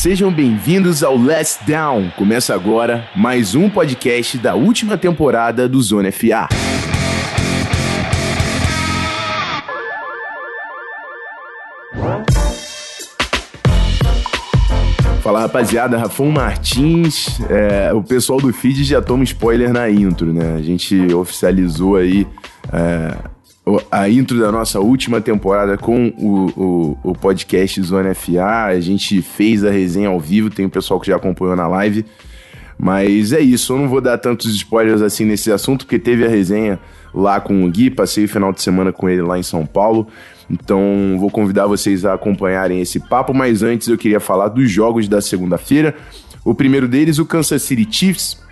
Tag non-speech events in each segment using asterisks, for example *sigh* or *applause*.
Sejam bem-vindos ao Let's Down. Começa agora mais um podcast da última temporada do Zona FA. Fala rapaziada, Rafão Martins. É, o pessoal do feed já toma spoiler na intro, né? A gente oficializou aí é, a intro da nossa última temporada com o, o, o, podcast Zona FA. A gente fez a resenha ao vivo, tem o pessoal que já acompanhou na live. Mas é isso, eu não vou dar tantos spoilers assim nesse assunto, porque teve a resenha lá com o Gui, passei o final de semana com ele lá em São Paulo. Então vou convidar vocês a acompanharem esse papo, mas antes eu queria falar dos jogos da segunda-feira. O primeiro deles, o Kansas City Chiefs,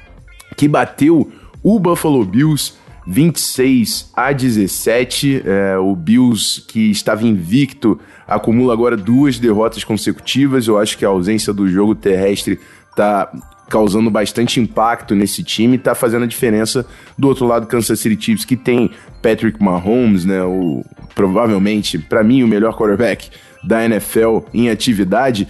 que bateu o Buffalo Bills 26 a 17. É, o Bills, que estava invicto, acumula agora duas derrotas consecutivas. Eu acho que a ausência do jogo terrestre está causando bastante impacto nesse time, está fazendo a diferença do outro lado Kansas City Chiefs que tem Patrick Mahomes, né, o provavelmente para mim o melhor quarterback da NFL em atividade,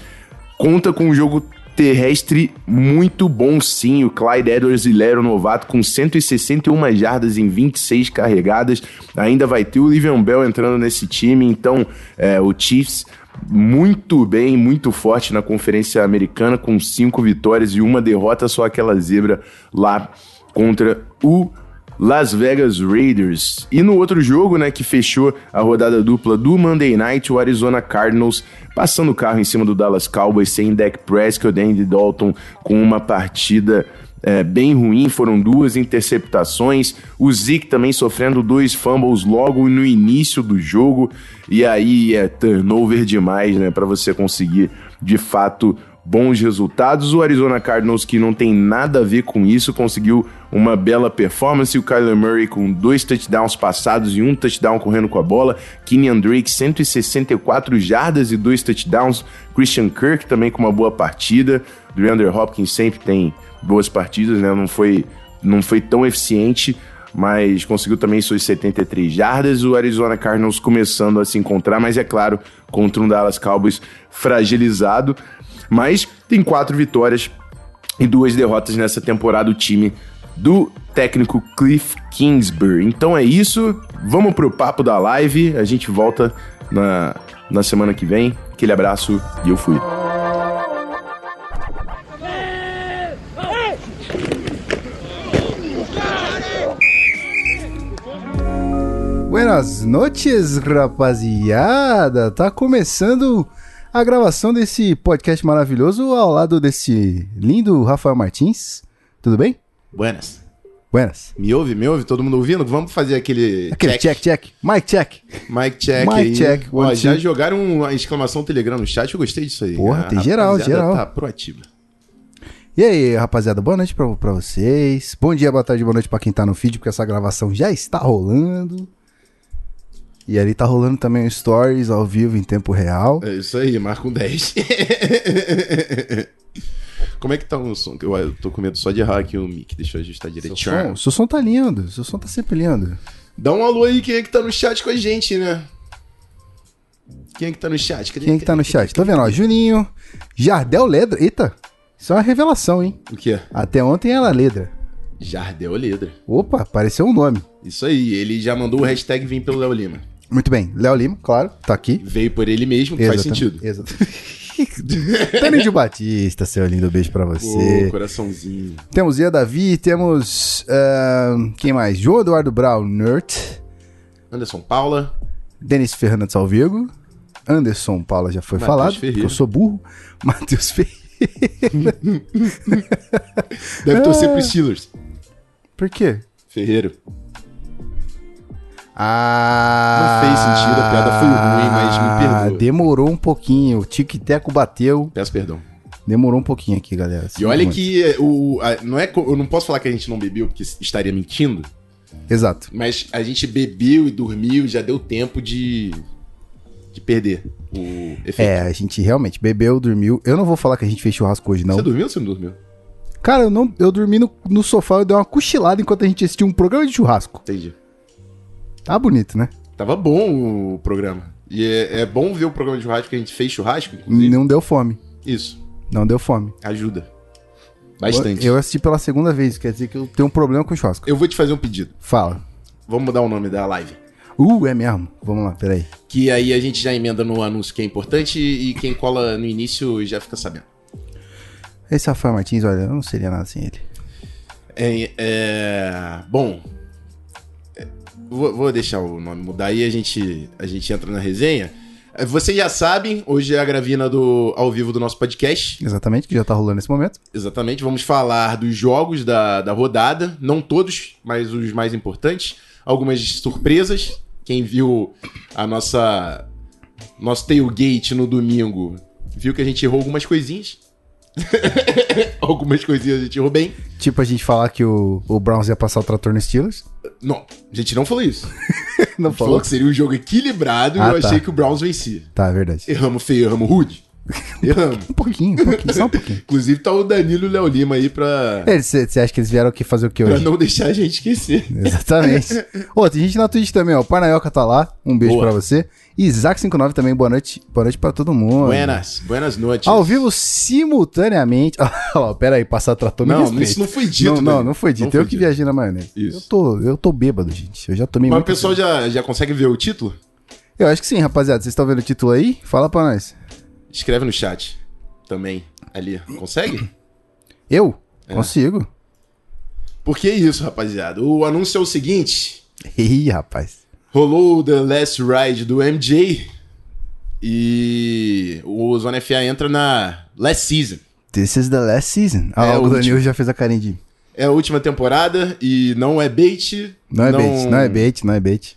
conta com um jogo terrestre muito bom sim, o Clyde Edwards-Helaire, novato com 161 jardas em 26 carregadas, ainda vai ter o Livian Bell entrando nesse time, então é, o Chiefs muito bem, muito forte na Conferência Americana, com cinco vitórias e uma derrota, só aquela zebra lá contra o Las Vegas Raiders. E no outro jogo, né, que fechou a rodada dupla do Monday Night, o Arizona Cardinals passando o carro em cima do Dallas Cowboys sem Dak Prescott, Andy Dalton com uma partida é, bem ruim, foram duas interceptações. O Zeke também sofrendo dois fumbles logo no início do jogo. E aí é turnover demais, né? Para você conseguir de fato bons resultados. O Arizona Cardinals, que não tem nada a ver com isso, conseguiu uma bela performance. O Kyler Murray com dois touchdowns passados e um touchdown correndo com a bola. Kenyan Drake, 164 jardas e dois touchdowns. Christian Kirk também com uma boa partida. DeAndre Hopkins sempre tem boas partidas, né? Não foi, não foi tão eficiente, mas conseguiu também suas 73 jardas. O Arizona Cardinals começando a se encontrar, mas é claro, contra um Dallas Cowboys fragilizado. Mas tem quatro vitórias e duas derrotas nessa temporada o time do técnico Cliff Kingsbury. Então é isso, vamos pro papo da live, a gente volta na, na semana que vem. Aquele abraço e eu fui. Buenas noites, rapaziada! Tá começando a gravação desse podcast maravilhoso ao lado desse lindo Rafael Martins. Tudo bem? Buenas. Buenas. Me ouve, me ouve? Todo mundo ouvindo? Vamos fazer aquele. Aquele check, check. check. Mic check. Mic check. Mic check. Ó, já jogaram uma exclamação Telegram no chat, eu gostei disso aí. Porra, tem geral, geral. Tá proativa. E aí, rapaziada, boa noite pra, pra vocês. Bom dia, boa tarde, boa noite pra quem tá no feed, porque essa gravação já está rolando. E ali tá rolando também stories ao vivo em tempo real. É isso aí, marca um 10. *laughs* Como é que tá o som? Eu, eu tô com medo só de errar aqui o mic. Deixa eu ajustar direitinho. Seu som, seu som tá lindo. Seu som tá sempre lindo. Dá um alô aí, quem é que tá no chat com a gente, né? Quem é que tá no chat? Cadê, quem é que tá no chat? Tá vendo, ó? Juninho, Jardel Ledra. Eita, isso é uma revelação, hein? O quê? Até ontem era Ledra. Jardel Ledra. Opa, apareceu um nome. Isso aí, ele já mandou o hashtag vir pelo Léo Lima. Muito bem. Léo Lima, claro, tá aqui. Veio por ele mesmo, faz sentido. Exatamente. *laughs* Tânia de Batista, seu lindo beijo pra você. Ô, coraçãozinho. Temos Ia Davi, temos. Uh, quem mais? João Eduardo Brown, Nert. Anderson Paula. Denis Fernandes Alvego. Anderson Paula já foi Mateus falado. Ferreira. Eu sou burro. *laughs* Matheus Ferreira. *laughs* Deve torcer pros Steelers. Por quê? Ferreiro. Ah. Não fez sentido, a piada foi ruim, mas me perdoa. Demorou um pouquinho. O Tic-Teco bateu. Peço perdão. Demorou um pouquinho aqui, galera. E olha que o, a- não é, eu não posso falar que a gente não bebeu porque estaria mentindo, Exato. mas a gente bebeu e dormiu e já deu tempo de, de perder o efeito. É, a gente realmente bebeu, dormiu. Eu não vou falar que a gente fez churrasco hoje, não. Você dormiu ou você não dormiu? Cara, eu, não, eu dormi no, no sofá, eu dei uma cochilada enquanto a gente assistia um programa de churrasco. Entendi. Tá bonito, né? Tava bom o programa. E é, é bom ver o programa de churrasco que a gente fez churrasco, inclusive. Não deu fome. Isso. Não deu fome. Ajuda. Bastante. Eu Eu, assisti pela segunda vez, quer dizer que eu tenho um problema com churrasco. vou te fazer um pedido. Fala. Vamos mudar o nome da live. Uh, é mesmo. Vamos lá, peraí. Que aí a gente já emenda no anúncio que é importante e quem cola no início já fica sabendo. Esse Rafael Martins, olha, eu não seria nada sem ele. É, é, bom, é, vou, vou deixar o nome mudar aí a gente, a gente entra na resenha. É, Vocês já sabem, hoje é a gravina do, ao vivo do nosso podcast. Exatamente, que já tá rolando nesse momento. Exatamente, vamos falar dos jogos da, da rodada, não todos, mas os mais importantes. Algumas surpresas. Quem viu a nossa nosso tailgate no domingo viu que a gente errou algumas coisinhas. *laughs* algumas coisinhas a gente errou bem. Tipo a gente falar que o, o Browns ia passar o trator no Steelers. Não, a gente não falou isso. *laughs* não Falou que seria um jogo equilibrado Ah, e eu tá. achei que o Browns vencia. Tá, é verdade. Erramos feio, erramos rude. Erramos. *laughs* Um pouquinho, um pouquinho, só um pouquinho. Inclusive tá o Danilo e o Léo Lima aí pra, Você acha que eles vieram aqui fazer o que pra hoje? não deixar a gente esquecer. Exatamente. Ô, tem gente na Twitch também, ó. O Parnaioca tá lá. Um beijo Boa. pra você. E Isaac59 também, boa noite. Boa noite pra todo mundo. Buenas, buenas noites. Ao vivo simultaneamente. *laughs* Olha pera aí, passar trator me Não, isso não foi dito, Não, não, não foi dito. Não eu foi que dito. viajei na maionese. Isso. Eu tô, eu tô bêbado, gente. Eu já tomei Mas o pessoal já, já consegue ver o título? Eu acho que sim, rapaziada. Vocês estão vendo o título aí? Fala pra nós. Escreve no chat também. Ali. Consegue? *clears throat* Eu? É. Consigo. Porque é isso, rapaziada. O anúncio é o seguinte: *laughs* Ih, rapaz. Rolou o The Last Ride do MJ e o Zona FA entra na Last Season. This is the last season. Ah, É, o Danilo já fez a carinha de. É a última temporada e não é bait. Não é bait, não é bait, não é bait.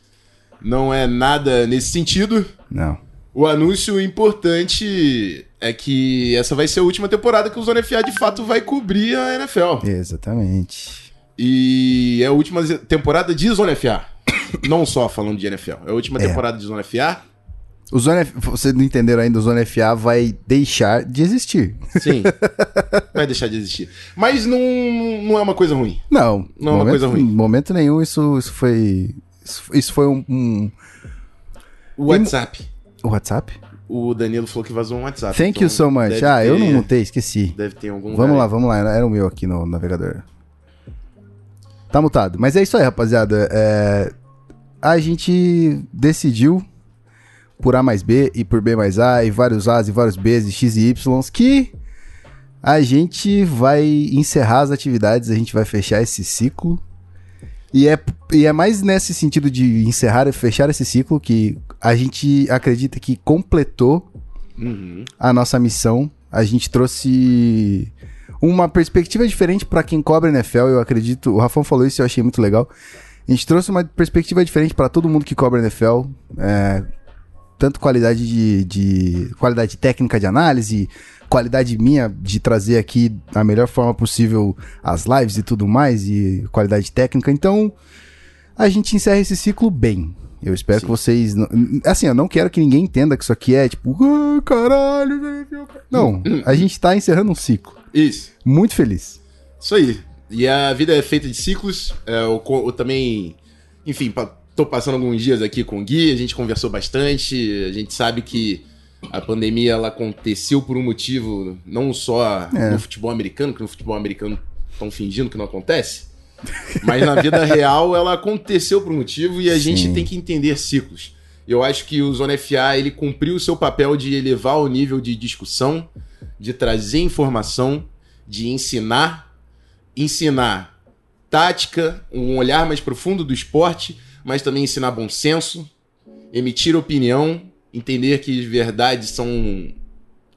Não é nada nesse sentido. Não. O anúncio importante é que essa vai ser a última temporada que o Zona FA de fato vai cobrir a NFL. Exatamente. E é a última temporada de Zona FA. Não só falando de NFL. É a última É. temporada de Zona FA. O Zona F... Vocês não entenderam ainda, o Zona FA vai deixar de existir. Sim. *laughs* vai deixar de existir. Mas não, não é uma coisa ruim. Não. Não é uma momento, coisa ruim. Em momento nenhum isso, isso foi. Isso, foi um, um- O WhatsApp. O WhatsApp? O Danilo falou que vazou um WhatsApp. Thank you então so much. Ah, eu ter- não mutei, esqueci. Deve ter algum Vamos lá, lugar. vamos lá. Era era o meu aqui no navegador. Tá mutado. Mas é isso aí, rapaziada. É, A gente decidiu, por A mais B e por B mais A, e vários A's e vários B's e X e Y's, que a gente vai encerrar as atividades, a gente vai fechar esse ciclo. E é, e é mais nesse sentido de encerrar e fechar esse ciclo que a gente acredita que completou Uhum. a nossa missão. A gente trouxe uma perspectiva diferente para quem cobra NFL. Eu acredito, o Rafão falou isso e eu achei muito legal. A gente trouxe uma perspectiva diferente para todo mundo que cobra NFL. é, tanto qualidade de, de- qualidade técnica de análise, qualidade minha de trazer aqui a melhor forma possível as lives e tudo mais e qualidade técnica. Então, a gente encerra esse ciclo bem. Eu espero Sim. que vocês. não- Assim, eu não quero que ninguém entenda que isso aqui é tipo, ah, caralho, velho. Não, a gente tá encerrando um ciclo. Isso. Muito feliz. Isso aí. E a vida é feita de ciclos. É, eu, co- eu também, enfim, tô passando alguns dias aqui com o Gui, a gente conversou bastante. A gente sabe que a pandemia ela aconteceu por um motivo não só É. no futebol americano, que no futebol americano estão fingindo que não acontece. *laughs* Mas na vida real ela aconteceu por um motivo e a gente Sim. tem que entender ciclos. Eu acho que o Zona FA ele cumpriu o seu papel de elevar o nível de discussão, de trazer informação, de ensinar, ensinar tática, um olhar mais profundo do esporte, mas também ensinar bom senso, emitir opinião, entender que as verdades são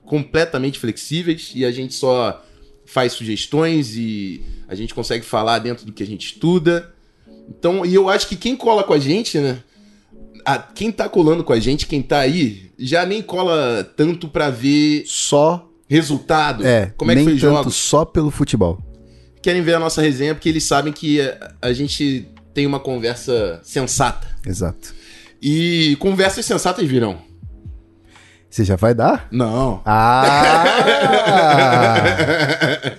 completamente flexíveis e a gente só faz sugestões e a gente consegue falar dentro do que a gente estuda. Então, e eu acho que quem cola com a gente, né? a- quem tá colando com a gente, quem tá aí, já nem cola tanto pra ver Só. resultado. É, como é que nem foi os tanto jogos. só pelo futebol. Querem ver a nossa resenha porque eles sabem que a, a gente tem uma conversa sensata. Exato. E conversas sensatas virão. Você já vai dar? Não. Ah!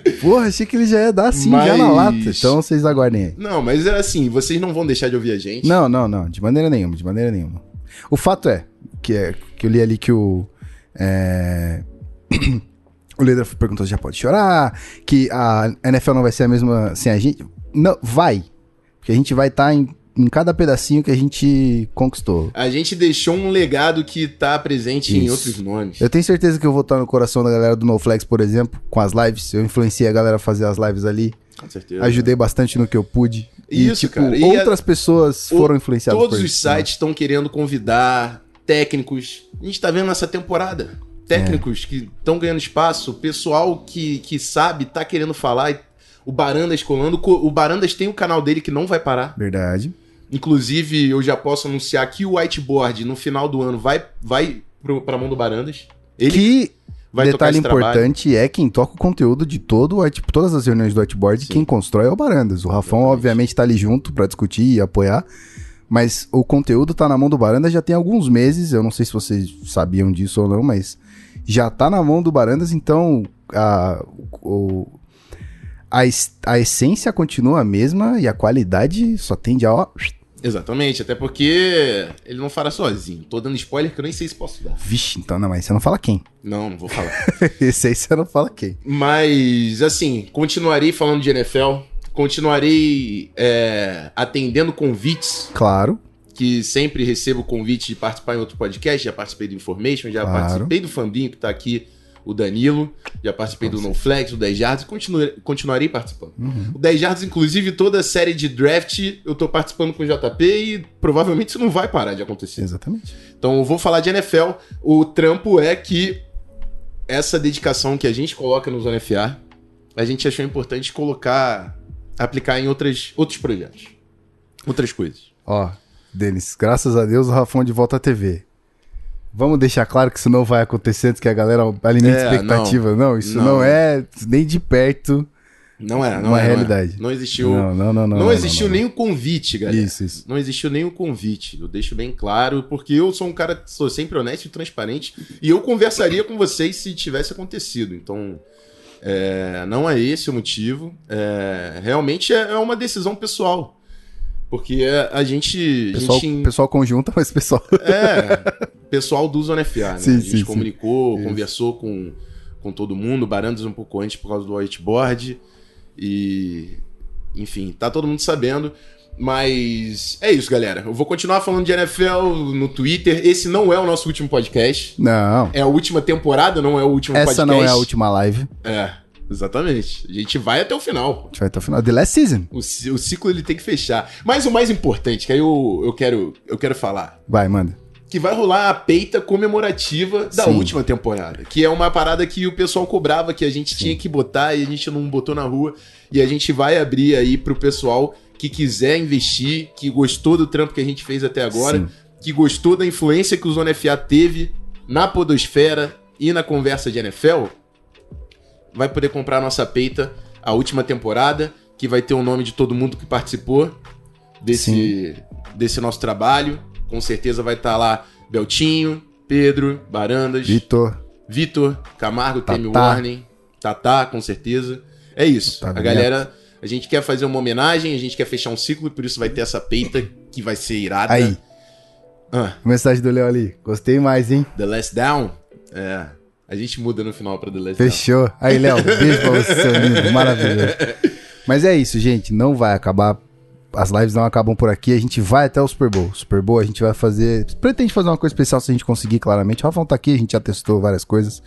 *laughs* Porra, achei que ele já ia dar assim, já na Mas- lata. Então vocês aguardem aí. Não, mas é assim, vocês não vão deixar de ouvir a gente. Não, não, não, de maneira nenhuma, de maneira nenhuma. O fato é que, é, que eu li ali que o. é, *clears throat* O Leder perguntou se já pode chorar, que a NFL não vai ser a mesma sem a gente. Não, vai. Porque a gente vai estar em, em cada pedacinho que a gente conquistou. A gente deixou um legado que tá presente em Isso. outros nomes. Eu tenho certeza que eu vou estar no coração da galera do NoFlex, por exemplo, com as lives. Eu influenciei a galera a fazer as lives ali. Com certeza. Ajudei bastante no que eu pude. E, Isso, tipo, cara. E outras pessoas o- foram influenciadas Todos por os né? sites estão querendo convidar técnicos. A gente tá vendo nessa temporada. Técnicos que estão ganhando espaço, pessoal que, que sabe, tá querendo falar. e O Barandas colando. Co- O Barandas tem o canal dele que não vai parar. Verdade. Inclusive, eu já posso anunciar que o whiteboard no final do ano vai, vai pro, pra mão do Barandas. Ele que vai detalhe esse trabalho. importante é quem toca o conteúdo de todo o white- todas as reuniões do whiteboard, Sim. quem constrói é o Barandas. O Rafão, Exatamente. obviamente, tá ali junto pra discutir e apoiar. Mas o conteúdo tá na mão do Barandas já tem alguns meses. Eu não sei se vocês sabiam disso ou não, mas já tá na mão do Barandas, então a, o, a, a essência continua a mesma e a qualidade só tende a. Ó, Exatamente, até porque ele não fará sozinho. Tô dando spoiler que eu nem sei se posso dar. vixe, então não, mas você não fala quem. Não, não vou falar. *laughs* Esse aí você não fala quem. Mas, assim, continuarei falando de NFL, continuarei é, atendendo convites, Claro. Que sempre recebo convite de participar em outro podcast. Já participei do Information, já Claro. participei do Fambinho, que tá aqui, o Danilo, já participei do NoFlex, do 10 Yards, continue- continuarei participando. Uhum. O 10 Yards, inclusive, toda a série de draft, eu tô participando com o JP e provavelmente isso não vai parar de acontecer. Exatamente. Então eu vou falar de NFL. O trampo é que essa dedicação que a gente coloca no Zona FA, a gente achou importante colocar, aplicar em outras, outros projetos. Outras coisas. Ó, Denis, graças a Deus o Rafão de volta à TV. Vamos deixar claro que isso não vai acontecer antes que a galera alimente É, expectativa. Não, isso não. Não. é nem de perto Não é, não uma é. não é. realidade. Não existiu. Não, não, não, não. Não, existiu não. nem o convite, galera. Isso, isso. Não existiu nem o convite. Eu deixo bem claro, porque eu sou um cara sou sempre honesto e transparente. E eu conversaria com vocês se tivesse acontecido. Então, é, não é esse o motivo. É, realmente é, é uma decisão pessoal. Porque a, a gente. Pessoal, gente pessoal conjunta, *laughs* mas pessoal. é, pessoal do Zona FA, né? Sim, a gente sim, sim. comunicou, Isso. conversou com, com todo mundo, Barandas um pouco antes por causa do whiteboard. E. Enfim, tá todo mundo sabendo. Mas é isso, galera. Eu vou continuar falando de NFL no Twitter. Esse não é o nosso último podcast. Não. É a última temporada, não é o último Essa podcast. não é a última live. É, exatamente. A gente vai até o final. A gente vai até o final. The Last Season. O, o ciclo ele tem que fechar. Mas o mais importante, que aí eu, eu, quero, eu quero falar Vai, manda. que vai rolar a peita comemorativa da Sim. última temporada. Que é uma parada que o pessoal cobrava que a gente tinha que botar e a gente não botou na rua. E a gente vai abrir aí pro pessoal que quiser investir, que gostou do trampo que a gente fez até agora, Sim. que gostou da influência que o Zona FA teve na podosfera e na conversa de NFL, vai poder comprar a nossa peita, a última temporada, que vai ter o nome de todo mundo que participou desse, desse nosso trabalho. Com certeza vai estar lá Beltinho, Pedro, Barandas, Vitor. Vitor, Camargo. Temi Warning, Tatá, com certeza. É isso. Tá a galera, a gente quer fazer uma homenagem, a gente quer fechar um ciclo, por isso vai ter essa peita que vai ser irada. Aí, Ah, mensagem do Léo ali. Gostei mais, hein? The Last Down. É. A gente muda no final pra The Last Down. Fechou. Aí, Léo, beijo pra você, seu lindo. Maravilhoso. Mas é isso, gente. Não vai acabar. As lives não acabam por aqui. A gente vai até o Super Bowl. Super Bowl a gente vai fazer. Pretende fazer uma coisa especial se a gente conseguir, claramente. O Rafão tá aqui, a gente já testou várias coisas.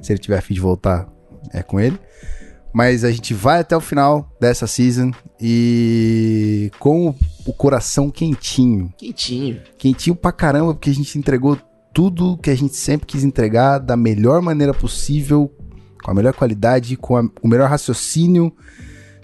Se ele tiver a fim de voltar, é com ele. Mas a gente vai até o final dessa season e com o, o coração quentinho. Quentinho. Quentinho pra caramba, porque a gente entregou tudo que a gente sempre quis entregar da melhor maneira possível, com a melhor qualidade, com a- o melhor raciocínio.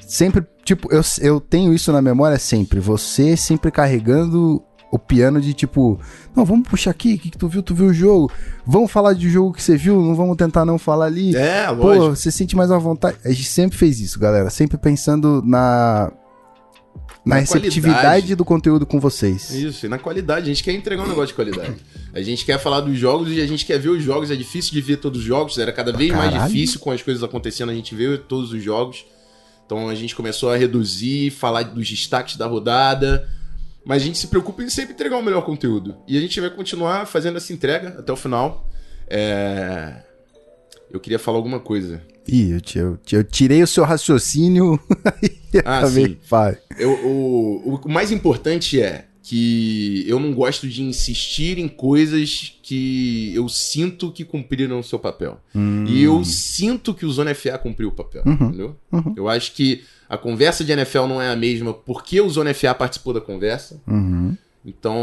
Sempre, tipo, eu, eu tenho isso na memória sempre. Você sempre carregando o piano de tipo, não, vamos puxar aqui, o que, que tu viu? Tu viu o jogo? Vamos falar de jogo que você viu, não vamos tentar não falar ali. É, Pô, lógico. você sente mais à vontade. A gente sempre fez isso, galera. Sempre pensando na. Na, Na receptividade qualidade. do conteúdo com vocês. Isso, e na qualidade. A gente quer entregar um negócio de qualidade. A gente quer falar dos jogos e a gente quer ver os jogos. É difícil de ver todos os jogos. Era cada vez mais Caralho. difícil com as coisas acontecendo. A gente vê todos os jogos. Então a gente começou a reduzir, falar dos destaques da rodada. Mas a gente se preocupa em sempre entregar o melhor conteúdo. E a gente vai continuar fazendo essa entrega até o final. É, eu queria falar alguma coisa. Ih, eu, eu, eu tirei o seu raciocínio *laughs* e Ah, sim. Vai. Eu, o, o mais importante é que eu não gosto de insistir em coisas que eu sinto que cumpriram o seu papel. E eu sinto que o Zona FA cumpriu o papel, Uhum. entendeu? Uhum. Eu acho que a conversa de NFL não é a mesma porque o Zona FA participou da conversa. Uhum. Então,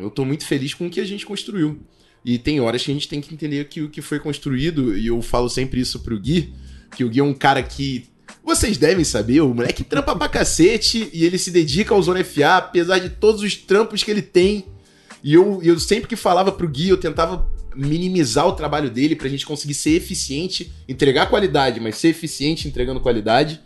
eu tô muito feliz com o que a gente construiu. E tem horas que a gente tem que entender que o que foi construído, e eu falo sempre isso pro Gui, que o Gui é um cara que. Vocês devem saber, o moleque trampa pra cacete e ele se dedica ao Zona FA, apesar de todos os trampos que ele tem. E eu, eu sempre que falava pro Gui, eu tentava minimizar o trabalho dele pra gente conseguir ser eficiente, entregar qualidade, mas ser eficiente entregando qualidade.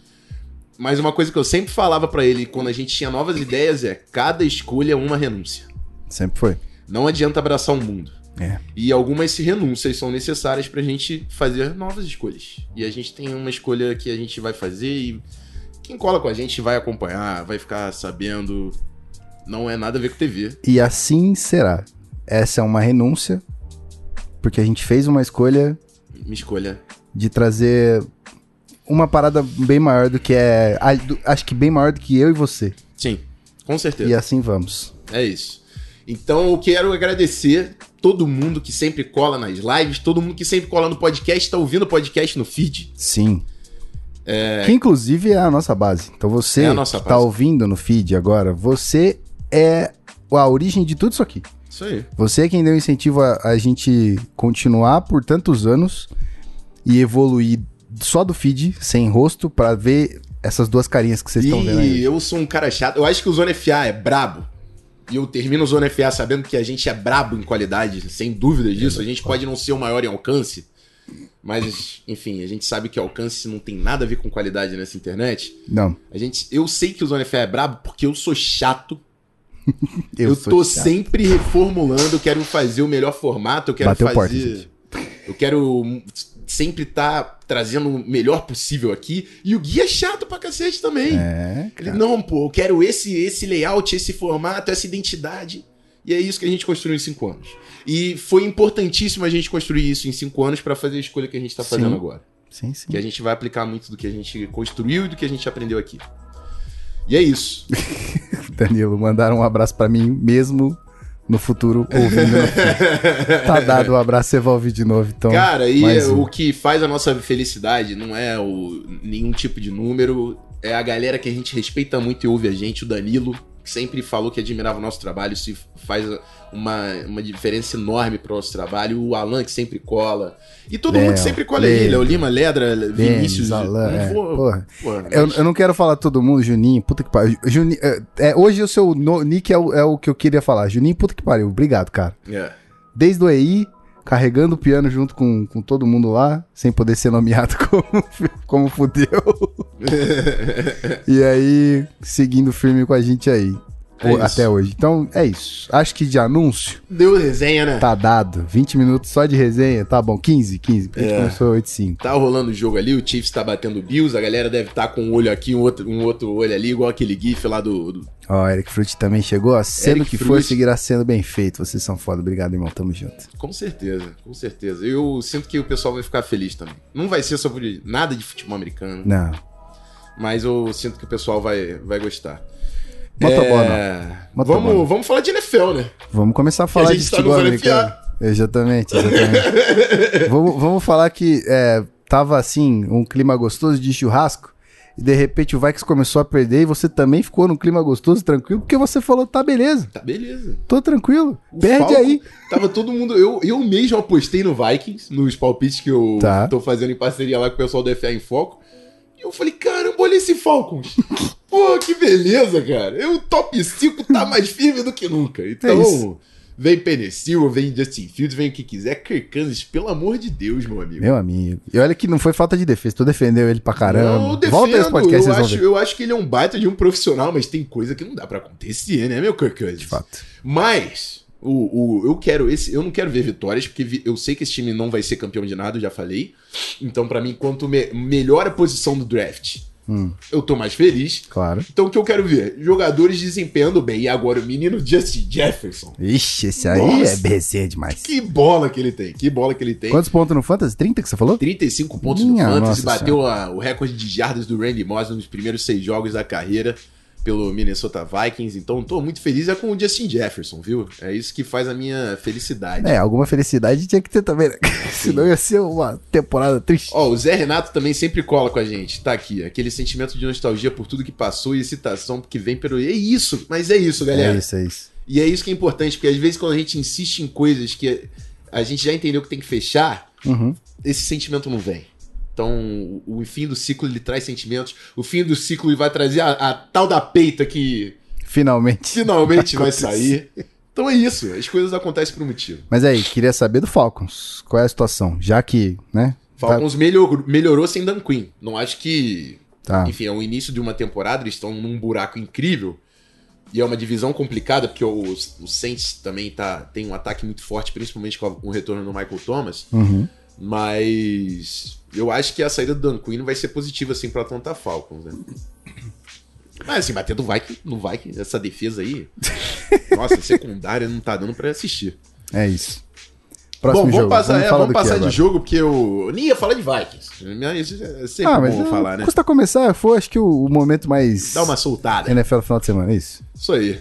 Mas uma coisa que eu sempre falava pra ele quando a gente tinha novas ideias é: cada escolha é uma renúncia. Sempre foi. Não adianta abraçar o mundo. É. E algumas renúncias são necessárias pra gente fazer novas escolhas. E a gente tem uma escolha que a gente vai fazer e quem cola com a gente vai acompanhar, vai ficar sabendo. Não é nada a ver com TV. E assim será. Essa é uma renúncia, porque a gente fez uma escolha Minha escolha. de trazer uma parada bem maior do que é. a- Acho que bem maior do que eu e você. Sim, com certeza. E assim vamos. É isso. Então eu quero agradecer todo mundo que sempre cola nas lives, todo mundo que sempre cola no podcast, tá ouvindo o podcast no feed. Sim. Que inclusive é a nossa base. Então você É que tá ouvindo no feed agora, você é a origem de tudo isso aqui. Isso aí. Você é quem deu incentivo a, a gente continuar por tantos anos e evoluir só do feed, sem rosto, pra ver essas duas carinhas que vocês estão vendo E aí. eu sou um cara chato. Eu acho que o Zona FA é brabo. E eu termino o Zona FA sabendo que a gente é brabo em qualidade, sem dúvida disso. A gente pode não ser o maior em alcance. Mas, enfim, a gente sabe que alcance não tem nada a ver com qualidade nessa internet. Não, A gente, eu sei que o Zona FA é brabo porque eu sou chato. *laughs* eu, Eu, sou tô chato. sempre reformulando, eu quero fazer o melhor formato, eu quero Bateu fazer. porta, eu quero sempre estar trazendo o melhor possível aqui. E o guia é chato pra cacete também. É, Ele, não, pô, eu quero esse, esse layout, esse formato, essa identidade. E é isso que a gente construiu em cinco anos. E foi importantíssimo a gente construir isso em cinco anos pra fazer a escolha que a gente tá fazendo Sim. agora. Sim, sim. Que a gente vai aplicar muito do que a gente construiu e do que a gente aprendeu aqui. E é isso. *laughs* Danilo, mandaram um abraço pra mim mesmo no futuro ouvindo. *laughs* tá dado o abraço, você vai ouvir de novo. Então, Cara, e um. o que faz a nossa felicidade não é o, nenhum tipo de número, é a galera que a gente respeita muito e ouve a gente, o Danilo, sempre falou que admirava o nosso trabalho, se faz uma, uma diferença enorme pro nosso trabalho, o Alan que sempre cola, e todo Léo, mundo que sempre cola aí, Lê, Léo Lima, Ledra, Vinícius, Alan, não é, vou- porra. porra, Eu, mas- eu não quero falar todo mundo, Juninho, puta que pariu. Juninho, é, é, hoje o seu no- nick é o, é o que eu queria falar. Juninho, puta que pariu. Obrigado, cara. É. Desde o EI, carregando o piano junto com, com todo mundo lá, sem poder ser nomeado *laughs* como, como fudeu. *laughs* e aí, seguindo firme com a gente aí. É isso. até hoje. Então, é isso. Acho que de anúncio Deu resenha, né? tá dado. 20 minutos só de resenha, tá bom. 15, 15, porque a gente É. começou 8 5. Tá rolando o jogo ali, o Chiefs tá batendo o Bills, a galera deve estar com um olho aqui, um outro, um outro olho ali, igual aquele gif lá do, do Ó, Eric Frutti também chegou. ó. Sendo Eric que for, Frutti. seguirá sendo bem feito. Vocês são foda. Obrigado, irmão. Tamo junto. Com certeza, com certeza. Eu sinto que o pessoal vai ficar feliz também. Não vai ser sobre nada de futebol americano, Não. mas eu sinto que o pessoal vai, vai gostar. Motobola, é... Motobola. vamos, vamos falar de NFL, né? Vamos começar a falar a de gente tá futebol Zona americano. Exatamente, exatamente. *laughs* vamos, vamos falar que é, tava assim, um clima gostoso de churrasco. E de repente o Vikings começou a perder e você também ficou num clima gostoso, tranquilo, porque você falou, tá beleza, Tá beleza. tô tranquilo, O perde Falcon- aí. Tava todo mundo. Eu, eu mesmo apostei no Vikings, nos palpites que eu Tá. tô fazendo em parceria lá com o pessoal do FA em Foco. E eu falei, caramba, olha esse Falcons. *laughs* Pô, que beleza, cara. Eu, o top 5 tá mais firme do que nunca. Então, É vem Penicil, vem Justin Fields, vem o que quiser. Kirk Cousins, pelo amor de Deus, meu amigo. Meu amigo. E olha que não foi falta de defesa, tu defendeu ele pra caramba. Não, eu defendo, Volta esse podcast, eu, acho, eu acho que ele é um baita de um profissional, mas tem coisa que não dá pra acontecer, né, meu Kirk Cousins? De fato. Mas o, o, eu quero esse, eu não quero ver vitórias porque vi- eu sei que esse time não vai ser campeão de nada, eu já falei. Então pra mim, quanto me- melhor a posição do draft, Hum. Eu tô mais feliz. Claro. Então o que eu quero ver? Jogadores desempenhando bem. E agora o menino Justin Jefferson. Ixi, esse aí Nossa. é BC demais. Que bola que ele tem. Que bola que ele tem. Quantos pontos no Fantasy? 30 que você falou? 35 pontos Minha no Fantasy, nossa bateu a- o recorde de jardas do Randy Moss nos primeiros seis jogos da carreira pelo Minnesota Vikings. Então, tô muito feliz é com o Justin Jefferson, viu? É isso que faz a minha felicidade. É, alguma felicidade tinha que ter também, né? *laughs* Senão ia ser uma temporada triste. Ó, o Zé Renato também sempre cola com a gente. Tá aqui, aquele sentimento de nostalgia por tudo que passou e excitação que vem pelo. É isso, mas é isso, galera. É isso, é isso. E é isso que é importante, porque às vezes quando a gente insiste em coisas que a gente já entendeu que tem que fechar, Uhum. esse sentimento não vem. Então, o, fim do ciclo ele traz sentimentos. O fim do ciclo ele vai trazer a, a tal da peita que Finalmente. finalmente *laughs* vai sair. Então é isso, as coisas acontecem por um motivo. Mas aí, queria saber do Falcons. Qual é a situação? Já que, né? Falcons melhor- melhorou sem Dan Quinn. Não acho que. Tá. Enfim, é o início de uma temporada, eles estão num buraco incrível. E é uma divisão complicada, porque o, o Saints também tá, tem um ataque muito forte, principalmente com o retorno do Michael Thomas. Uhum. Mas eu acho que a saída do Dan Quinn vai ser positiva, assim, pra Atlanta Falcons, né? Mas assim, bater do Viking, no Viking, essa defesa aí. nossa, secundária não tá dando pra assistir. É isso. Próximo bom, vamos jogo. passar, é, vamos do que passar de agora? jogo, porque eu nem ia falar de Vikings. Mas É sempre Ah, mas bom não falar, né? custa começar. Foi, acho que, o, o momento mais Dá uma soltada. NFL final de semana, é isso? Isso aí.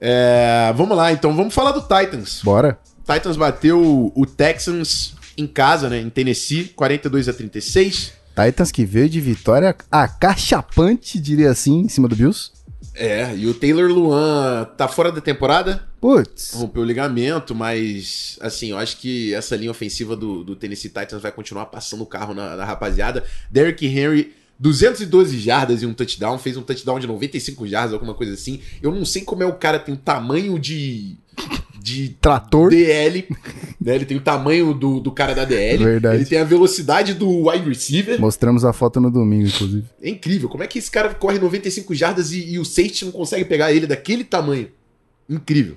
É, vamos lá, então. Vamos falar do Titans. Bora. Titans bateu o Texans em casa, né? Em Tennessee, 42 a 36. Titans que veio de vitória acachapante, diria assim, em cima do Bills. É, e o Taylor Luan tá fora da temporada, Putz. rompeu o ligamento, mas assim, eu acho que essa linha ofensiva do, do Tennessee Titans vai continuar passando o carro na, na rapaziada. Derrick Henry, 212 jardas e um touchdown, fez um touchdown de 95 jardas, alguma coisa assim. Eu não sei como é o cara tem o tamanho de. De Trator. DL, né? Ele tem o tamanho do, do cara da DL. Verdade. Ele tem a velocidade do wide receiver. Mostramos a foto no domingo, inclusive. É incrível. Como é que esse cara corre 95 jardas e, e o safety não consegue pegar ele daquele tamanho? Incrível.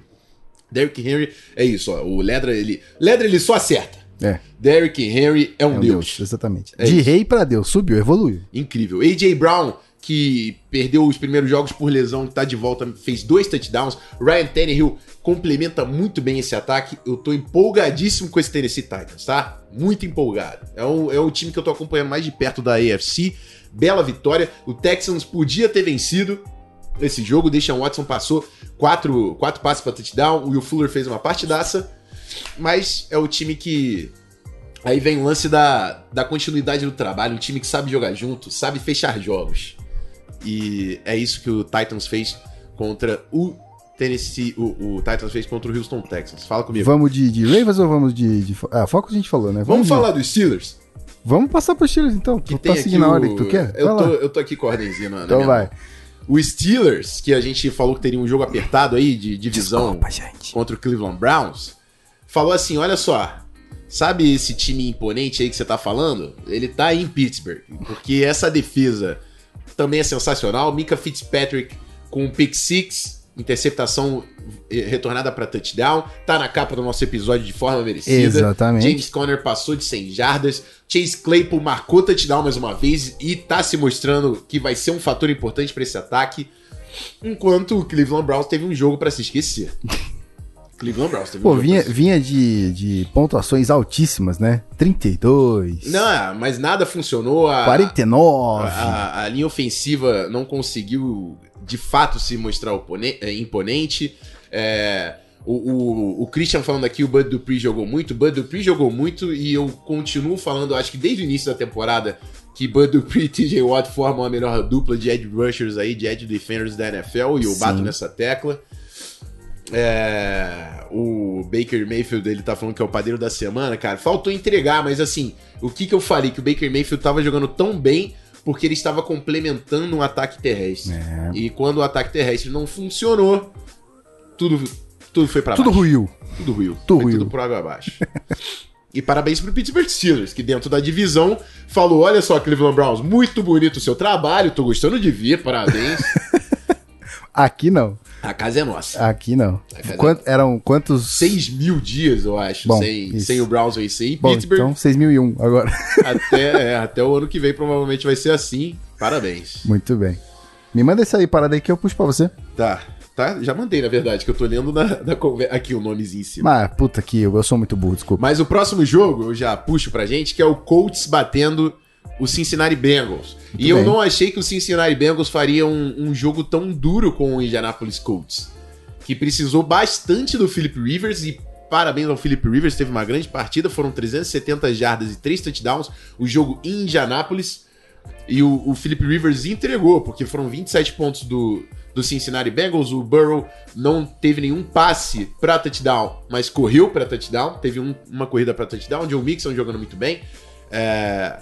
Derrick Henry é isso, ó. O Ledra, ele. Ledra, ele só acerta. É, Derrick Henry é um, é um deus. Deus. exatamente. É de isso. rei pra Deus, subiu, evoluiu. Incrível. A.J. Brown, que perdeu os primeiros jogos por lesão, tá de volta, fez dois touchdowns. Ryan Tannehill complementa muito bem esse ataque. Eu tô empolgadíssimo com esse Tennessee Titans, tá? Muito empolgado. É o, é o time que eu tô acompanhando mais de perto da AFC. Bela vitória. O Texans podia ter vencido esse jogo. Deshaun Watson passou quatro, quatro passes para touchdown. O Will Fuller fez uma partidaça. Mas é o time que Aí vem o lance da, da continuidade do trabalho, um time que sabe jogar junto, sabe fechar jogos. E é isso que o Titans fez contra o Tennessee. O, o Titans fez contra o Houston Texans. Fala comigo. Vamos de, de Ravens ou vamos de, de. Ah, Foco a gente falou, né? Vamos de- falar dos Steelers? Vamos passar pro Steelers então. Que Tu tem tá seguindo aqui a ordem o- que tu quer? Eu tô, eu tô aqui com a ordemzinha na, na Então vai. mão. O Steelers, que a gente falou que teria um jogo apertado aí, de divisão contra o Cleveland Browns, falou assim: olha só, sabe esse time imponente aí que você tá falando? Ele tá aí em Pittsburgh, porque essa defesa também é sensacional. Mika Fitzpatrick com um pick six, interceptação eh, retornada para touchdown, tá na capa do nosso episódio de forma merecida. Exatamente. James Conner passou de 100 jardas. Chase Claypool marcou touchdown mais uma vez e tá se mostrando que vai ser um fator importante para esse ataque. Enquanto o Cleveland Browns teve um jogo para se esquecer. *laughs* Cleveland Browns teve um Pô, jogo vinha, vinha de, de pontuações altíssimas, né? 32, Não, mas nada funcionou. A, 49. a, a linha ofensiva não conseguiu de fato se mostrar é, imponente. É, o, o, o Christian falando aqui, o Bud Dupree jogou muito. Bud Dupree jogou muito e eu continuo falando, acho que desde o início da temporada, que Bud Dupree e TJ Watt formam a melhor dupla de edge rushers aí, de edge defenders da NFL e eu Sim. bato nessa tecla. É, o Baker Mayfield, ele tá falando que é o padeiro da semana, cara. Faltou entregar, mas assim, o que que eu falei? Que o Baker Mayfield tava jogando tão bem porque ele estava complementando um ataque terrestre. É. E quando o ataque terrestre não funcionou, tudo, tudo foi pra Tudo baixo. ruiu. Tudo ruiu. Tudo foi ruiu. tudo por água abaixo. *laughs* e parabéns pro Pittsburgh Steelers, que dentro da divisão falou: olha só, Cleveland Browns, muito bonito o seu trabalho, tô gostando de ver, parabéns. *laughs* Aqui não. A casa é nossa. Aqui não. Cadê? Quant- eram quantos? 6 mil dias, eu acho, Bom, sem, isso. sem o Browns vencer. E Bom, Pittsburgh, então 6001 agora. *laughs* até, é, até o ano que vem provavelmente vai ser assim. Parabéns. Muito bem. Me manda esse aí, parada aí que eu puxo pra você. Tá, tá? Já mandei, na verdade, que eu tô lendo na, na conver- aqui o nomezinho em cima. Mas, puta que eu, eu sou muito burro, desculpa. Mas o próximo jogo eu já puxo pra gente, que é o Colts batendo o Cincinnati Bengals. e eu bem. não achei que o Cincinnati Bengals faria um, um jogo tão duro com o Indianapolis Colts. Que precisou bastante do Philip Rivers e parabéns ao Philip Rivers, teve uma grande partida, foram 370 jardas e 3 touchdowns, o jogo em Indianápolis. E o, o Philip Rivers entregou, porque foram 27 pontos do, do Cincinnati Bengals. O Burrow não teve nenhum passe pra touchdown, mas correu pra touchdown. Teve um- uma corrida pra touchdown. John Mixon jogando muito bem. É,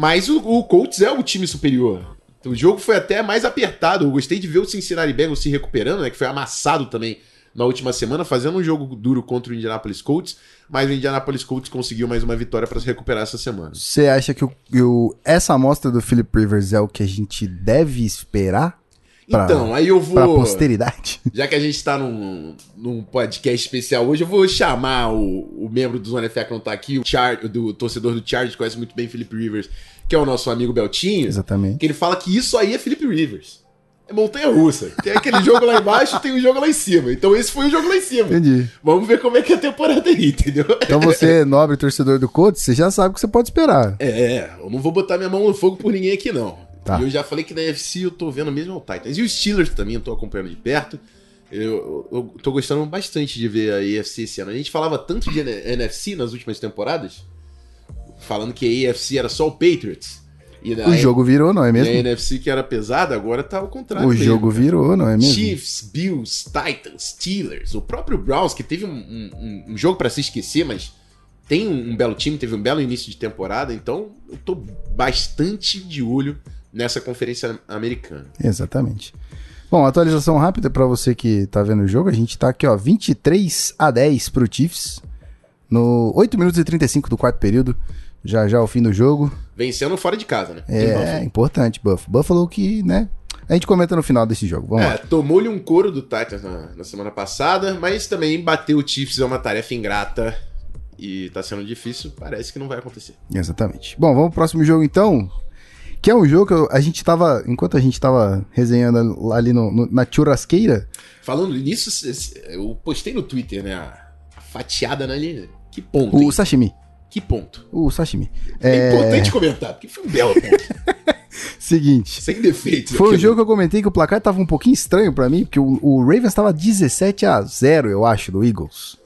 Mas o, o Colts é o time superior. O jogo foi até mais apertado. Eu gostei de ver o Cincinnati Bengals se recuperando, né? Que foi amassado também na última semana, fazendo um jogo duro contra o Indianapolis Colts. Mas o Indianapolis Colts conseguiu mais uma vitória pra se recuperar essa semana. Você acha que o, o- essa amostra do Philip Rivers é o que a gente deve esperar Pra- então, aí eu vou. pra posteridade? *laughs* Já que a gente tá num, num podcast especial hoje, eu vou chamar o, o membro do Zona FA que não tá aqui, o Char, do torcedor do Chargers, conhece muito bem Felipe Rivers, que é o nosso amigo Beltinho, Exatamente. que ele fala que isso aí é Felipe Rivers. É montanha russa. Tem aquele jogo lá embaixo tem o jogo lá em cima. Então esse foi o jogo lá em cima. Entendi. Vamos ver como é que é a temporada aí, entendeu? Então você, nobre torcedor do Colts, você já sabe o que você pode esperar. É, eu não vou botar minha mão no fogo por ninguém aqui, não. Tá. E eu já falei que na NFC eu tô vendo mesmo o Titans. E os Steelers também eu tô acompanhando de perto. Eu, eu, tô gostando bastante de ver a AFC esse ano. A gente falava tanto de NFC nas últimas temporadas, falando que a AFC era só o Patriots. E O jogo virou, não é e a mesmo? NFC que era pesada, agora tá ao contrário. O mesmo. jogo virou, não é mesmo? Chiefs, Bills, Titans, Steelers, o próprio Browns, que teve um, um- um jogo pra se esquecer, mas tem um, um belo time, teve um belo início de temporada, então eu tô bastante de olho nessa conferência americana. Exatamente. Bom, atualização rápida pra você que tá vendo o jogo. A gente tá aqui, ó, 23 a 10 pro Chiefs. No 8 minutos e 35 do quarto período. Já já o fim do jogo. Vencendo fora de casa, né? É Buffalo. importante, Buffalo. Buffalo que, né? A gente comenta no final desse jogo. Vamos É, tomou-lhe um couro do Titans na, na semana passada, mas também bater o Chiefs é uma tarefa ingrata e tá sendo difícil, parece que não vai acontecer. Exatamente. Bom, vamos pro próximo jogo então. Que é um jogo que a gente tava. Enquanto a gente tava resenhando ali no- no- na churrasqueira. Falando nisso, eu postei no Twitter, né? A fatiada na linha. Que ponto, O hein? sashimi. Que ponto. O sashimi. É, importante comentar, porque foi um belo ponto. *laughs* Seguinte. sem defeitos. Foi um aquilo. jogo que eu comentei que o placar tava um pouquinho estranho pra mim, porque o, o Ravens tava 17 a 0, eu acho, do Eagles.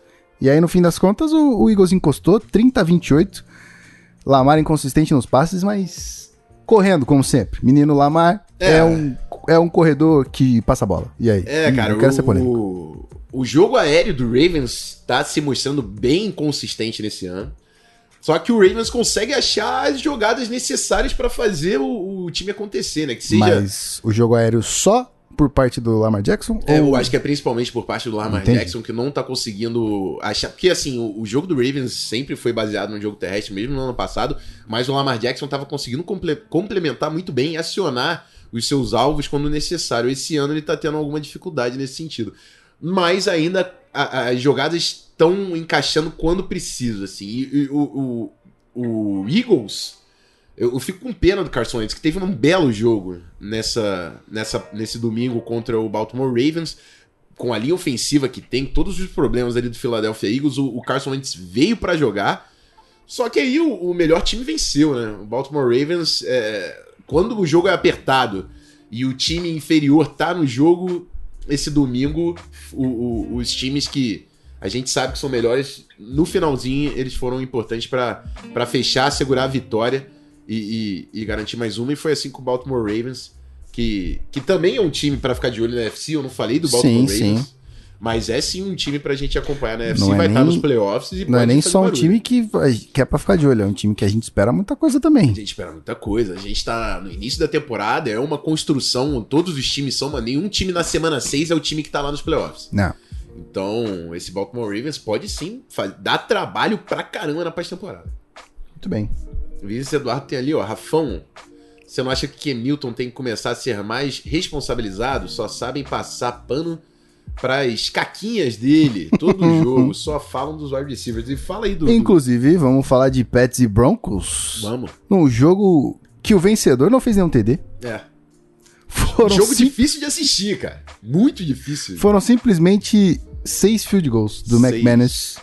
E aí, no fim das contas, o, o Eagles encostou 30 a 28. Lamar inconsistente nos passes, mas correndo, como sempre. Menino Lamar é, É. um, é um corredor que passa a bola. E aí? É, Hum, cara, não quero ser polêmico. o, o jogo aéreo do Ravens tá se mostrando bem inconsistente nesse ano. Só que o Ravens consegue achar as jogadas necessárias pra fazer o, o time acontecer, né? Que seja. Mas o jogo aéreo só por parte do Lamar Jackson? É, ou- eu acho que é principalmente por parte do Lamar Entendi. Jackson que não tá conseguindo achar. Porque assim, o, o jogo do Ravens sempre foi baseado no jogo terrestre, mesmo no ano passado, mas o Lamar Jackson tava conseguindo comple- complementar muito bem e acionar os seus alvos quando necessário. Esse ano ele tá tendo alguma dificuldade nesse sentido. Mas ainda a- as jogadas estão encaixando quando precisa, assim. E, e o, o, o Eagles. Eu, eu fico com pena do Carson Wentz, que teve um belo jogo nessa, nessa, nesse domingo contra o Baltimore Ravens, com a linha ofensiva que tem, todos os problemas ali do Philadelphia Eagles, o, o Carson Wentz veio pra jogar, só que aí o, o melhor time venceu, né? O Baltimore Ravens, é, quando o jogo é apertado e o time inferior tá no jogo, esse domingo, o- o- os times que a gente sabe que são melhores, no finalzinho eles foram importantes pra fechar, segurar a vitória e, e- e garantir mais uma. E foi assim com o Baltimore Ravens, que, que também é um time pra ficar de olho na FC. Eu não falei do Baltimore Sim, Ravens, sim. mas é sim um time pra gente acompanhar na FC. Não é vai estar nem- nos playoffs e Não é nem só um barulho. time que, que é pra ficar de olho, é um time que a gente espera muita coisa A também. gente espera muita coisa. A gente tá no início da temporada, é uma construção. Todos os times são, mas nenhum time na semana 6 é o time que tá lá nos playoffs. Não. Então, esse Baltimore Ravens pode sim dar trabalho pra caramba na pós-temporada. Muito bem. Vinícius Eduardo tem ali, ó, Rafão. Você não acha que Hamilton tem que começar a ser mais responsabilizado? Só sabem passar pano pras caquinhas dele todo *laughs* jogo. Só falam dos wide receivers. E fala aí do. do- Inclusive, vamos falar de Pets e Broncos. Vamos. Num jogo que o vencedor não fez nenhum TD. É. Foram, Jogo sim- difícil de assistir, cara. Muito difícil. foram simplesmente seis field goals do Seis. McManus.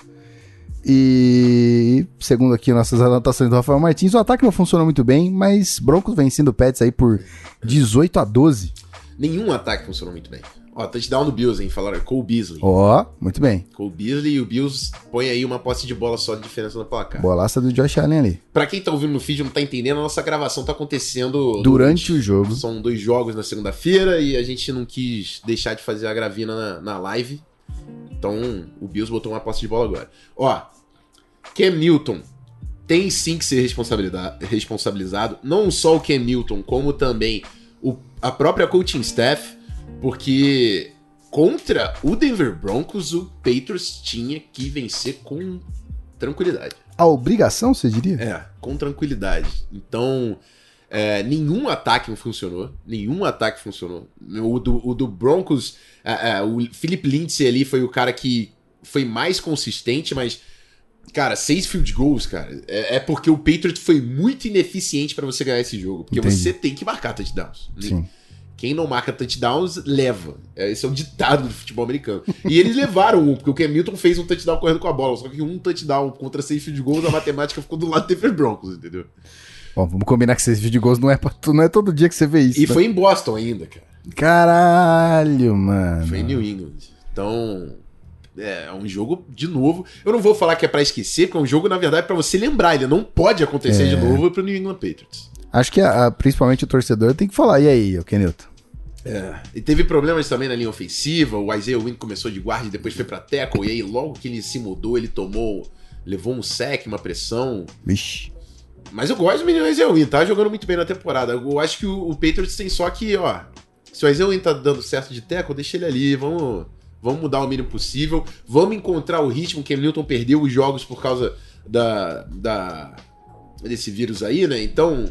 E segundo aqui nossas anotações do Rafael Martins, o ataque não funcionou muito bem, mas Broncos vencendo o Pets aí por 18 a 12. Nenhum ataque funcionou muito bem. Ó, touchdown do Bills, hein? Falaram Cole Beasley. Ó, muito bem. Cole Beasley e o Bills põe aí uma posse de bola só de diferença no placar. Bolaça do Josh Allen ali. Pra quem tá ouvindo no feed e não tá entendendo, a nossa gravação tá acontecendo Durante o jogo. São dois jogos na segunda-feira e a gente não quis deixar de fazer a gravina na, na live. Então o Bills botou uma posse de bola agora. Ó, Cam Newton tem sim que ser responsabilizado. Não só o Cam Newton, como também o- a própria coaching staff, porque contra o Denver Broncos o Patriots tinha que vencer com tranquilidade. A obrigação, você diria? É, com tranquilidade. Então, é, nenhum ataque funcionou. Nenhum ataque funcionou. O do, o do Broncos, é, é, o Philip Lindsay ali foi o cara que foi mais consistente, mas. Cara, seis field goals, cara. É, é porque o Patriots foi muito ineficiente pra você ganhar esse jogo. Porque Entendi. você tem que marcar touchdowns. Sim. Quem não marca touchdowns, leva. É, Esse é o ditado do futebol americano. E eles levaram um, porque o Cam Newton fez um touchdown correndo com a bola. Só que um touchdown contra seis field goals, a matemática ficou do lado do Denver Broncos, entendeu? Bom, vamos combinar que esses vídeo gols não é, pra, não é todo dia que você vê isso. E né? foi em Boston ainda, cara. Caralho, mano. Foi em New England. Então, é, é um jogo de novo. Eu não vou falar que é pra esquecer, porque é um jogo, na verdade, pra você lembrar. Ele não pode acontecer É. de novo pro New England Patriots. Acho que a- a- principalmente o torcedor tem que falar. E aí, Kenilton? É. E teve problemas também na linha ofensiva. O Isaiah Wynn começou de guarda e depois foi pra tackle. E aí, logo que ele se mudou, ele tomou. Levou um sec, uma pressão. Vixe. Mas eu gosto do menino Isaiah Wynn, tá jogando muito bem na temporada. Eu acho que o, o Patriots tem só que, ó. Se o Wynn tá dando certo de tackle, deixa ele ali. Vamos, vamos mudar o mínimo possível. Vamos encontrar o ritmo que o Newton perdeu os jogos por causa da, da desse vírus aí, né? Então,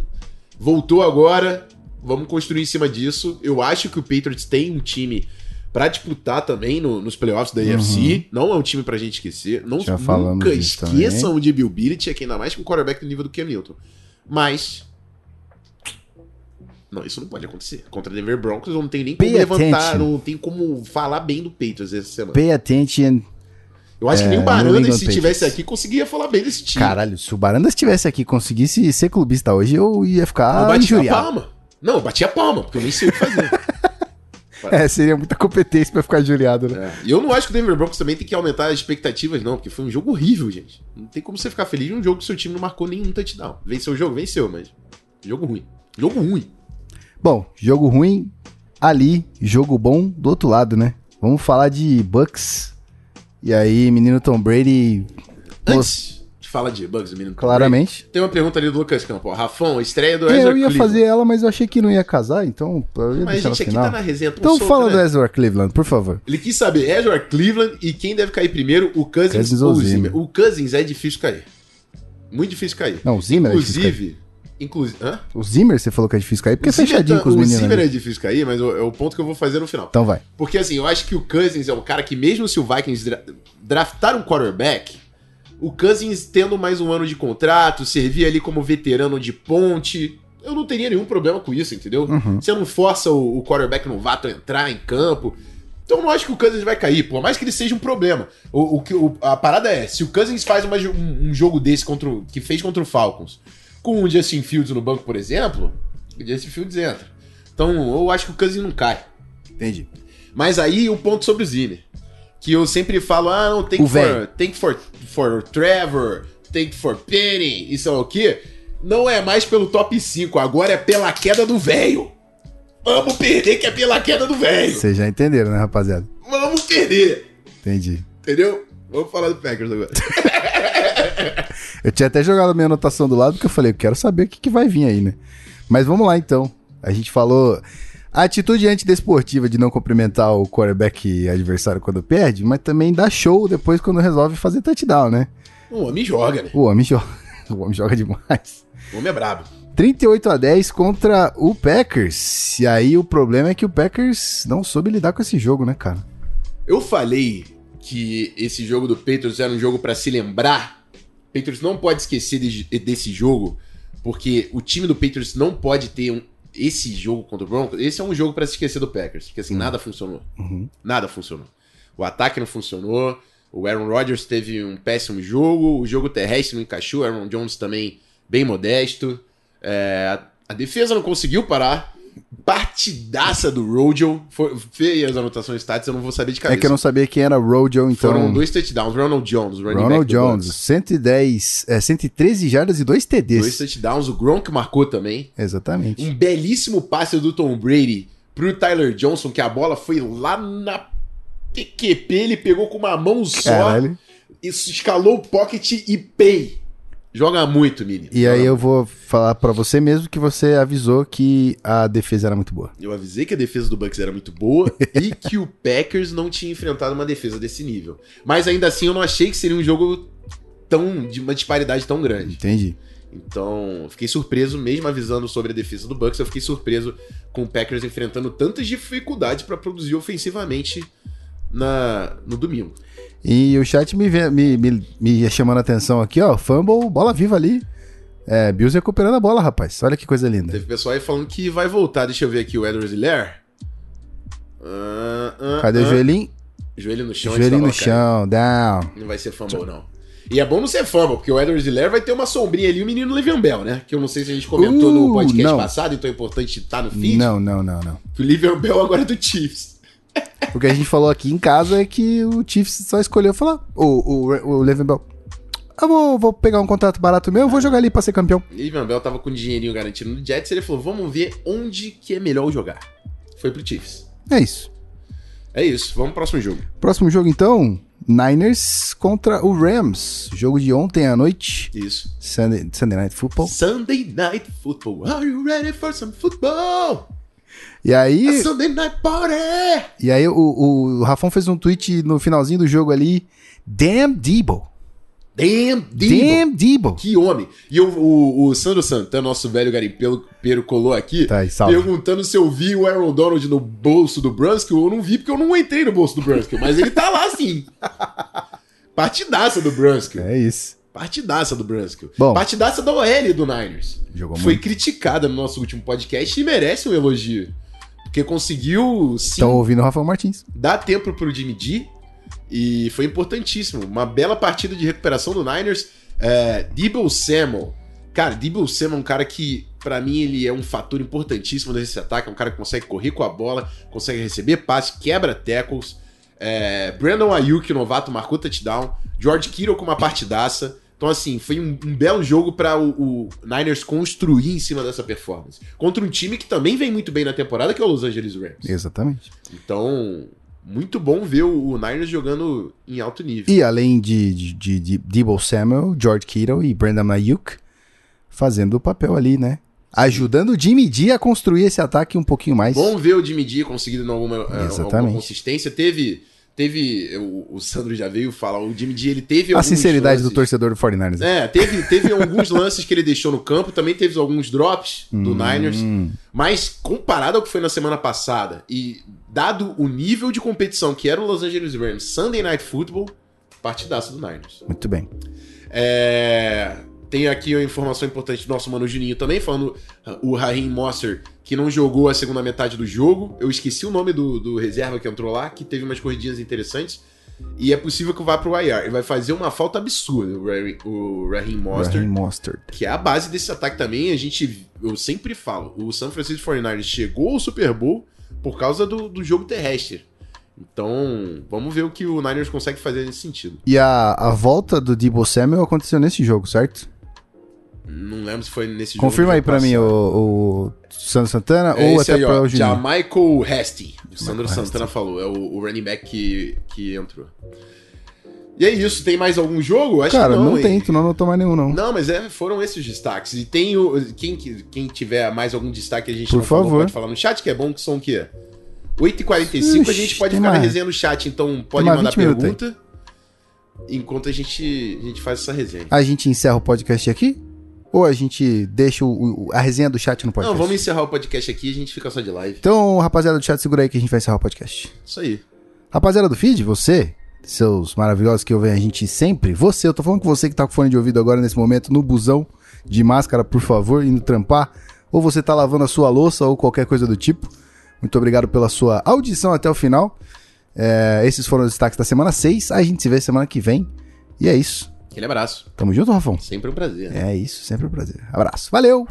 voltou agora. Vamos construir em cima disso. Eu acho que o Patriots tem um time pra disputar também no- nos playoffs da AFC. Não é um time pra gente esquecer. Não, Uhum. Já nunca esqueçam de Bill Belichick, ainda mais com o quarterback do nível do Cam Newton. Mas não, isso não pode acontecer. Contra Denver Broncos eu não tenho nem como Pay levantar, attention. não tenho como falar bem do Patriots essa semana. Pay attention. Eu acho que É, nem o New Barandas, England se tivesse Patriots. aqui, conseguia falar bem desse time. Caralho, se o Barandas estivesse aqui e conseguisse ser clubista hoje, eu ia eu ficar bati a palma. Não, eu bati a palma, porque eu nem sei o que fazer. *laughs* *laughs* É, seria muita competência pra ficar injuriado, né? É, E eu não acho que o Denver Broncos também tem que aumentar as expectativas, não, porque foi um jogo horrível, gente. Não tem como você ficar feliz num jogo que seu time não marcou nenhum touchdown. Venceu o jogo? Venceu, mas. Jogo ruim. Jogo ruim. Bom, jogo ruim ali, jogo bom do outro lado, né? Vamos falar de Bucks. E aí, menino Tom Brady, Antes de falar de Bugs, menino. Claramente. Tem uma pergunta ali do Lucas Campo. ó. Rafão, estreia do Ezra Eu ia Cleveland. fazer ela, mas eu achei que não ia casar, então eu ia Mas a gente aqui tá na resenha tão Então solta, fala né? do Ezra Cleveland, por favor. Ele quis saber Ezra Cleveland e quem deve cair primeiro, o Cousins, Cousins ou o Zimmer. O Cousins é difícil cair. Muito difícil cair. Não, o Zimmer é difícil Inclusive... Inclusive... Hã? O Zimmer, você falou que é difícil cair, porque O é fechadinho tá- com os O meninos. Zimmer né? é difícil cair, mas é o é o ponto que eu vou fazer no final. Então vai. Porque assim, eu acho que o Cousins é um cara que, mesmo se o Vikings dra draftar um quarterback, o Cousins tendo mais um ano de contrato, servir ali como veterano de ponte, eu não teria nenhum problema com isso, entendeu? Uhum. Você não força o, o quarterback novato a entrar em campo. Então eu não acho que o Cousins vai cair, por mais que ele seja um problema. O, o a parada é, se o Cousins faz uma um, um jogo desse contra o, que fez contra o Falcons, com o Justin Fields no banco, por exemplo, o Justin Fields entra. Então eu acho que o Cousins não cai. Entendi. Mas aí o ponto sobre o Zimmer. Que eu sempre falo, ah, não, tem O que for, tem que for, for Trevor, tem que for Penny, isso é o quê? Não é mais pelo top 5, agora é pela queda do velho. Vamos perder que é pela queda do velho. Vocês já entenderam, né, rapaziada? Vamos perder. Entendi. Entendeu? Vamos falar do Packers agora. *laughs* Eu tinha até jogado a minha anotação do lado, porque eu falei, eu quero saber o que, que vai vir aí, né? Mas vamos lá então. A gente falou a atitude antidesportiva de não cumprimentar o quarterback adversário quando perde, mas também dá show depois quando resolve fazer touchdown, né? o homem joga, né? O homem joga, *laughs* o homem joga demais. O homem é brabo. 38 a 10 contra o Packers. E aí o problema é que o Packers não soube lidar com esse jogo, né, cara? Eu falei que esse jogo do Patriots era um jogo pra se lembrar. Patriots não pode esquecer de- desse jogo, Porque o time do Patriots não pode ter um- esse jogo contra o Broncos. Esse é um jogo pra se esquecer do Packers. Porque assim, nada funcionou. Uhum. Nada funcionou. O ataque não funcionou. O Aaron Rodgers teve um péssimo jogo. O jogo terrestre não encaixou. O Aaron Jones também bem modesto. É, a, a defesa não conseguiu parar. Partidaça do Rojo. Foi feia as anotações stats, eu não vou saber de É cabeça. que eu não sabia quem era Rojo, então. Foram dois touchdowns. Ronald Jones, running Ronald Jones, Bucks. 110, é, 113 jardas e dois TDs. Dois touchdowns. O Gronk marcou também. Exatamente. Um belíssimo passe do Tom Brady pro Tyler Johnson, que a bola foi lá na PQP, ele pegou com uma mão só, Caralho. escalou o pocket e pay. Joga muito, menino. E Joga aí eu muito. vou falar pra você mesmo que você avisou que a defesa era muito boa. Eu avisei que a defesa do Bucks era muito boa e *laughs* que o Packers não tinha enfrentado uma defesa desse nível. Mas ainda assim eu não achei que seria um jogo tão de uma disparidade tão grande. Entendi. Então, fiquei surpreso, mesmo avisando sobre a defesa do Bucks, eu fiquei surpreso com o Packers enfrentando tantas dificuldades para produzir ofensivamente na, no domingo. E o chat me, vê- me, me, me chamando a atenção aqui, ó. Fumble, bola viva ali. É, Bills recuperando a bola, rapaz. Olha que coisa linda. Teve pessoal aí falando que vai voltar. Deixa eu ver aqui o Edwards Hilaire. Ah, ah, Cadê o ah. joelhinho? Joelho no chão. da no cair. chão, down. Não vai ser fumble, não. E é bom não ser fumble, porque o Edwards Hilaire vai ter uma sombrinha ali, o menino Livian Bell, né? Que eu não sei se a gente comentou no Uh, podcast não. passado, então é importante estar no feed. Não, não, não, não. Que o Livian Bell agora é do Chiefs. O que a gente falou aqui em casa é que o Chiefs só escolheu falar. O, o, o Le'Veon Bell. Eu vou, vou pegar um contrato barato meu, vou jogar ali pra ser campeão. Livian Bell tava com dinheirinho garantido no Jets, ele falou, vamos ver onde que é melhor jogar. Foi pro Chiefs. É isso. É isso, vamos pro próximo jogo. Próximo jogo, então. Niners contra o Rams. Jogo de ontem à noite. Isso. Sunday, Sunday Night Football. Sunday Night Football. Are you ready for some football? E aí, Sunday Night Party! e aí o, o, o Rafão fez um tweet no finalzinho do jogo ali. Damn Debo. Damn, Debo. Damn Debo. Que homem! E o, o, o Sandro Santana, nosso velho garimpeiro, colou aqui, Tá aí, perguntando se eu vi o Aaron Donald no bolso do Brunskill. Eu não vi porque eu não entrei no bolso do Brunskill, mas ele tá lá sim. *laughs* Partidaça do Brunskill. É isso. Partidaça do Brunskill. Bom. Partidaça da OL do Niners. Foi muito. criticada no nosso último podcast e merece um elogio. Porque conseguiu, Estão ouvindo o Rafael Martins. dar tempo pro Jimmy G e foi importantíssimo. Uma bela partida de recuperação do Niners. É, Debo Samuel. Cara, Debo Samuel é um cara que, pra mim, ele é um fator importantíssimo nesse ataque. É um cara que consegue correr com a bola, consegue receber passe, quebra tackles. É, Brandon Ayuk, novato, marcou touchdown. George Kittle com uma partidaça. Então, assim, foi um, um belo jogo para o, o Niners construir em cima dessa performance. Contra um time que também vem muito bem na temporada, que é o Los Angeles Rams. Exatamente. Então, muito bom ver o, o Niners jogando em alto nível. E além de, de, de, de Debo Samuel, George Kittle e Brandon Ayuk fazendo o papel ali, né? Ajudando o Jimmy G a construir esse ataque um pouquinho mais. Bom ver o Jimmy G conseguindo alguma, eh, alguma consistência. Teve. Teve. O, o Sandro já veio falar, o Jimmy G ele teve a sinceridade do lances- torcedor do 49ers. né? É, teve, teve alguns lances que ele deixou no campo, também teve alguns drops do Niners, Hum, mas comparado ao que foi na semana passada e dado o nível de competição que era o Los Angeles Rams Sunday Night Football, partidaça do Niners. muito bem. É, Tem aqui uma informação importante do nosso mano Juninho também, falando uh, o Raheem Monster, que não jogou a segunda metade do jogo. Eu esqueci o nome do, do reserva que entrou lá, que teve umas corridinhas interessantes. E é possível que vá pro IR. Ele vai fazer uma falta absurda, o Raheem, o Raheem Monster. Raheem Mostert. Que é a base desse ataque também. A gente, eu sempre falo, o San Francisco 49ers chegou ao Super Bowl por causa do, do jogo terrestre. Então, vamos ver o que o Niners consegue fazer nesse sentido. E a, a volta do Debo Samuel aconteceu nesse jogo, certo? Não lembro se foi nesse jogo. Confirma aí pra mim o, o Sandro Santana É ou até aí, para ó, o Juninho. Michael Hesty. O Sandro Michael Santana falou. É o, o running back que, que entrou. E é isso. Tem mais algum jogo? Acho Cara, que não, hein? tem, tu não anotou mais nenhum, não. Não, mas é, foram esses destaques. E tem o. Quem, quem tiver mais algum destaque que a gente Por não falou, favor. pode falar no chat, que é bom que são o quê? 8h45, a gente Ixi, pode ficar na mais. resenha no chat, então pode mandar 20 minutos pergunta. Enquanto a gente, a gente faz essa resenha. A gente encerra o podcast aqui? Ou a gente deixa o- a resenha do chat no Não, podcast? vamos encerrar o podcast aqui e a gente fica só de live. Então, rapaziada do chat, segura aí que a gente vai encerrar o podcast. Isso aí. Rapaziada do feed, você seus maravilhosos que ouvem a gente sempre. Você, eu tô falando com você que tá com fone de ouvido agora nesse momento, no busão, de máscara, por favor, indo trampar. Ou você tá lavando a sua louça ou qualquer coisa do tipo. Muito obrigado pela sua audição até o final. É, esses foram os destaques da semana 6. A gente se vê semana que vem. E é isso. Aquele abraço. Tamo junto, Rafão? Sempre um prazer. É isso, sempre um prazer. Abraço. Valeu!